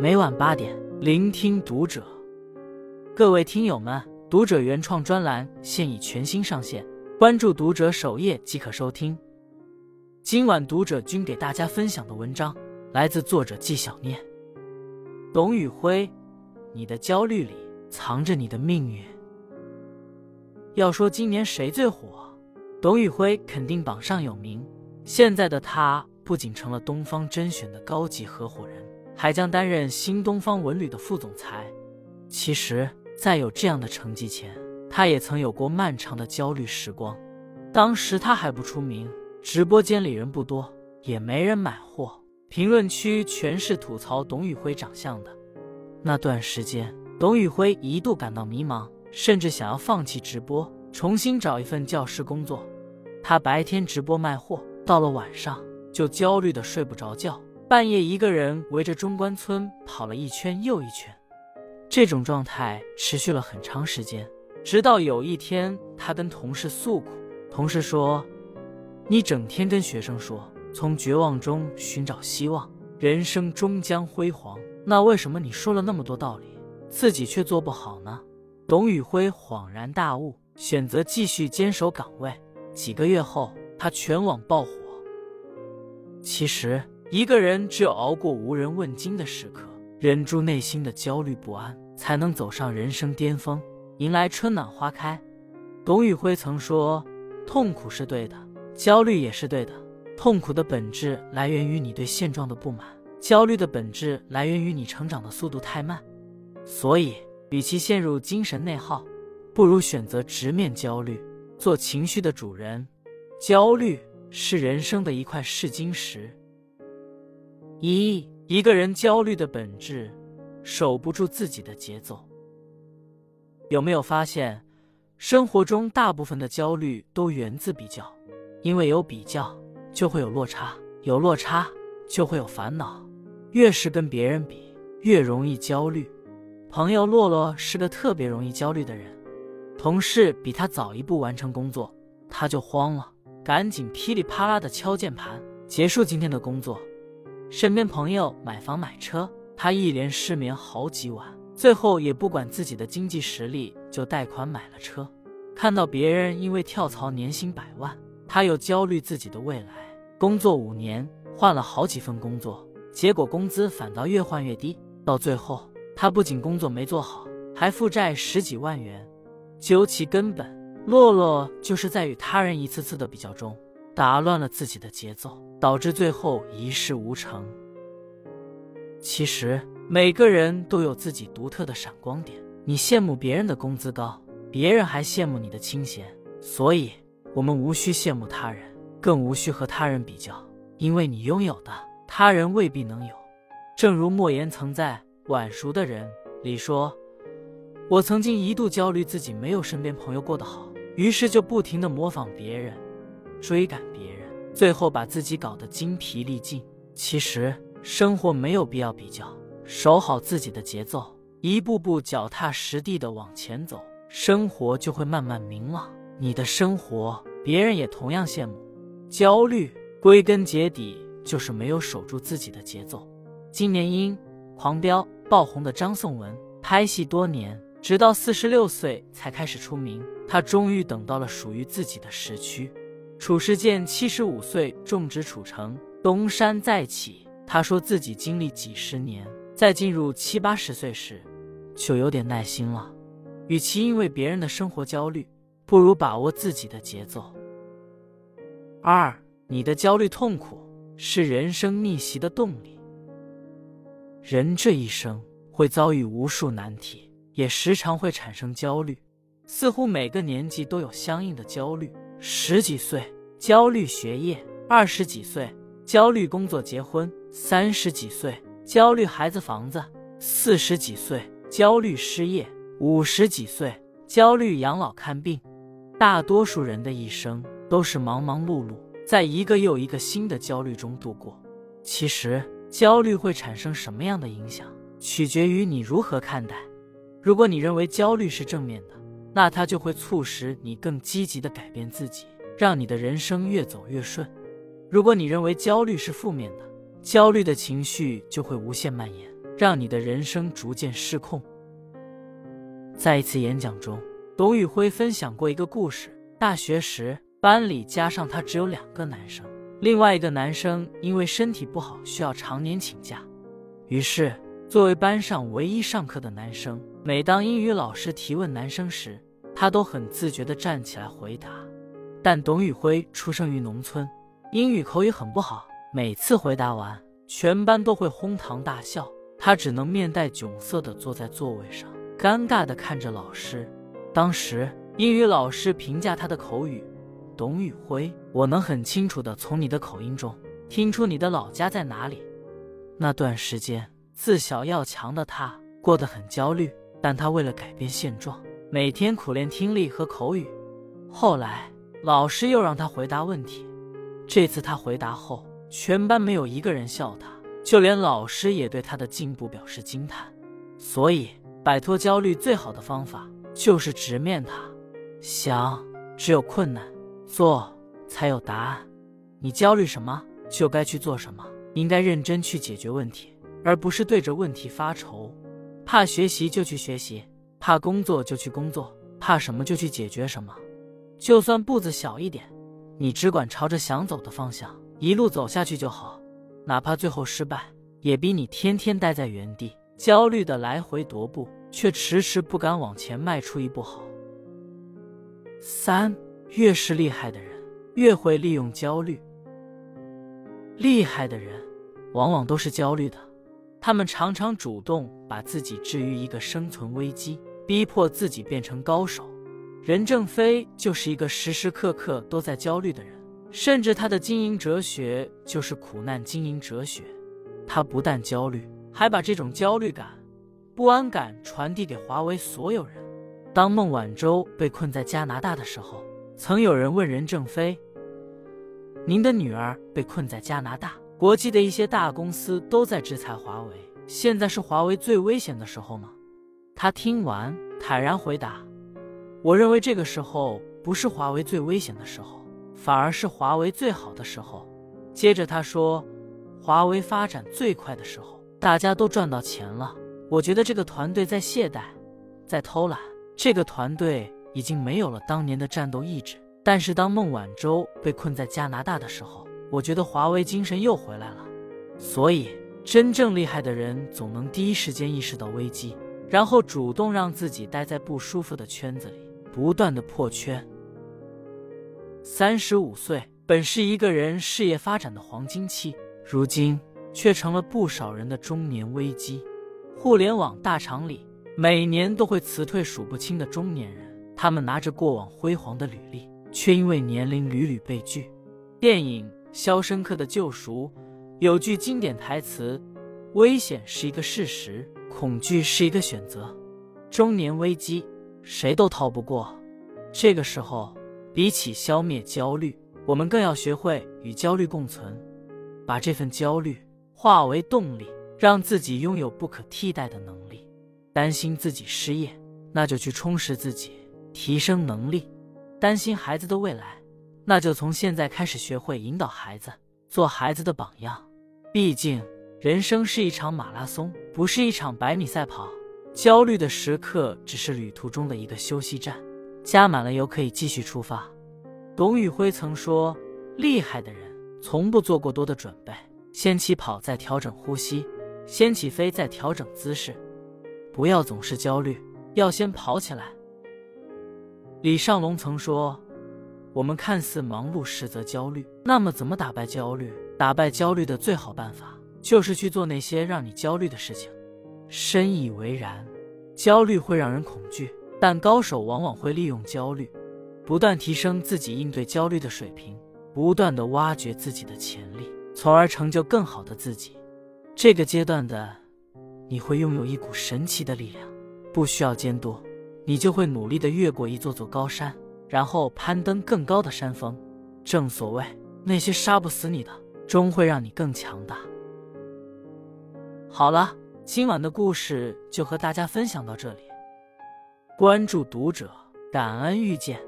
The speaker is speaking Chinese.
每晚八点，聆听读者。各位听友们，读者原创专栏现已全新上线，关注读者首页即可收听。今晚读者君给大家分享的文章来自作者季小念。董宇辉，你的焦虑里藏着你的命运。要说今年谁最火，董宇辉肯定榜上有名。现在的他不仅成了东方甄选的高级合伙人。还将担任新东方文旅的副总裁。其实，在有这样的成绩前，他也曾有过漫长的焦虑时光。当时他还不出名，直播间里人不多，也没人买货，评论区全是吐槽董宇辉长相的。那段时间，董宇辉一度感到迷茫，甚至想要放弃直播，重新找一份教师工作。他白天直播卖货，到了晚上就焦虑的睡不着觉。半夜，一个人围着中关村跑了一圈又一圈，这种状态持续了很长时间。直到有一天，他跟同事诉苦，同事说：“你整天跟学生说从绝望中寻找希望，人生终将辉煌，那为什么你说了那么多道理，自己却做不好呢？”董宇辉恍然大悟，选择继续坚守岗位。几个月后，他全网爆火。其实。一个人只有熬过无人问津的时刻，忍住内心的焦虑不安，才能走上人生巅峰，迎来春暖花开。董宇辉曾说：“痛苦是对的，焦虑也是对的。痛苦的本质来源于你对现状的不满，焦虑的本质来源于你成长的速度太慢。所以，与其陷入精神内耗，不如选择直面焦虑，做情绪的主人。焦虑是人生的一块试金石。”一一个人焦虑的本质，守不住自己的节奏。有没有发现，生活中大部分的焦虑都源自比较？因为有比较，就会有落差，有落差就会有烦恼。越是跟别人比，越容易焦虑。朋友洛洛是个特别容易焦虑的人，同事比他早一步完成工作，他就慌了，赶紧噼里啪啦的敲键盘，结束今天的工作。身边朋友买房买车，他一连失眠好几晚，最后也不管自己的经济实力，就贷款买了车。看到别人因为跳槽年薪百万，他又焦虑自己的未来。工作五年，换了好几份工作，结果工资反倒越换越低。到最后，他不仅工作没做好，还负债十几万元。究其根本，洛洛就是在与他人一次次的比较中，打乱了自己的节奏。导致最后一事无成。其实每个人都有自己独特的闪光点。你羡慕别人的工资高，别人还羡慕你的清闲。所以，我们无需羡慕他人，更无需和他人比较，因为你拥有的，他人未必能有。正如莫言曾在《晚熟的人》里说：“我曾经一度焦虑自己没有身边朋友过得好，于是就不停的模仿别人，追赶别人。”最后把自己搞得精疲力尽。其实生活没有必要比较，守好自己的节奏，一步步脚踏实地的往前走，生活就会慢慢明朗。你的生活，别人也同样羡慕。焦虑归根结底就是没有守住自己的节奏。今年因《狂飙》爆红的张颂文，拍戏多年，直到四十六岁才开始出名。他终于等到了属于自己的时区。褚时健七十五岁种植褚橙，东山再起。他说自己经历几十年，在进入七八十岁时，就有点耐心了。与其因为别人的生活焦虑，不如把握自己的节奏。二，你的焦虑痛苦是人生逆袭的动力。人这一生会遭遇无数难题，也时常会产生焦虑，似乎每个年纪都有相应的焦虑。十几岁焦虑学业，二十几岁焦虑工作结婚，三十几岁焦虑孩子房子，四十几岁焦虑失业，五十几岁焦虑养老看病。大多数人的一生都是忙忙碌碌，在一个又一个新的焦虑中度过。其实，焦虑会产生什么样的影响，取决于你如何看待。如果你认为焦虑是正面的，那它就会促使你更积极的改变自己，让你的人生越走越顺。如果你认为焦虑是负面的，焦虑的情绪就会无限蔓延，让你的人生逐渐失控。在一次演讲中，董宇辉分享过一个故事：大学时，班里加上他只有两个男生，另外一个男生因为身体不好需要常年请假，于是作为班上唯一上课的男生，每当英语老师提问男生时，他都很自觉地站起来回答。但董宇辉出生于农村，英语口语很不好，每次回答完，全班都会哄堂大笑，他只能面带窘色地坐在座位上，尴尬地看着老师。当时英语老师评价他的口语：“董宇辉，我能很清楚地从你的口音中听出你的老家在哪里。”那段时间，自小要强的他过得很焦虑，但他为了改变现状，每天苦练听力和口语。后来。老师又让他回答问题，这次他回答后，全班没有一个人笑他，就连老师也对他的进步表示惊叹。所以，摆脱焦虑最好的方法就是直面它。想，只有困难；做，才有答案。你焦虑什么，就该去做什么。应该认真去解决问题，而不是对着问题发愁。怕学习就去学习，怕工作就去工作，怕什么就去解决什么。就算步子小一点，你只管朝着想走的方向一路走下去就好，哪怕最后失败，也比你天天待在原地焦虑的来回踱步，却迟迟不敢往前迈出一步好。三，越是厉害的人，越会利用焦虑。厉害的人往往都是焦虑的，他们常常主动把自己置于一个生存危机，逼迫自己变成高手。任正非就是一个时时刻刻都在焦虑的人，甚至他的经营哲学就是苦难经营哲学。他不但焦虑，还把这种焦虑感、不安感传递给华为所有人。当孟晚舟被困在加拿大的时候，曾有人问任正非：“您的女儿被困在加拿大，国际的一些大公司都在制裁华为，现在是华为最危险的时候吗？”他听完坦然回答。我认为这个时候不是华为最危险的时候，反而是华为最好的时候。接着他说，华为发展最快的时候，大家都赚到钱了。我觉得这个团队在懈怠，在偷懒。这个团队已经没有了当年的战斗意志。但是当孟晚舟被困在加拿大的时候，我觉得华为精神又回来了。所以，真正厉害的人总能第一时间意识到危机，然后主动让自己待在不舒服的圈子里。不断的破圈。三十五岁本是一个人事业发展的黄金期，如今却成了不少人的中年危机。互联网大厂里，每年都会辞退数不清的中年人，他们拿着过往辉煌的履历，却因为年龄屡屡被拒。电影《肖申克的救赎》有句经典台词：“危险是一个事实，恐惧是一个选择。”中年危机。谁都逃不过。这个时候，比起消灭焦虑，我们更要学会与焦虑共存，把这份焦虑化为动力，让自己拥有不可替代的能力。担心自己失业，那就去充实自己，提升能力；担心孩子的未来，那就从现在开始学会引导孩子，做孩子的榜样。毕竟，人生是一场马拉松，不是一场百米赛跑。焦虑的时刻只是旅途中的一个休息站，加满了油可以继续出发。董宇辉曾说：“厉害的人从不做过多的准备，先起跑再调整呼吸，先起飞再调整姿势。不要总是焦虑，要先跑起来。”李尚龙曾说：“我们看似忙碌，实则焦虑。那么，怎么打败焦虑？打败焦虑的最好办法就是去做那些让你焦虑的事情。”深以为然，焦虑会让人恐惧，但高手往往会利用焦虑，不断提升自己应对焦虑的水平，不断的挖掘自己的潜力，从而成就更好的自己。这个阶段的你会拥有一股神奇的力量，不需要监督，你就会努力的越过一座座高山，然后攀登更高的山峰。正所谓，那些杀不死你的，终会让你更强大。好了。今晚的故事就和大家分享到这里，关注读者，感恩遇见。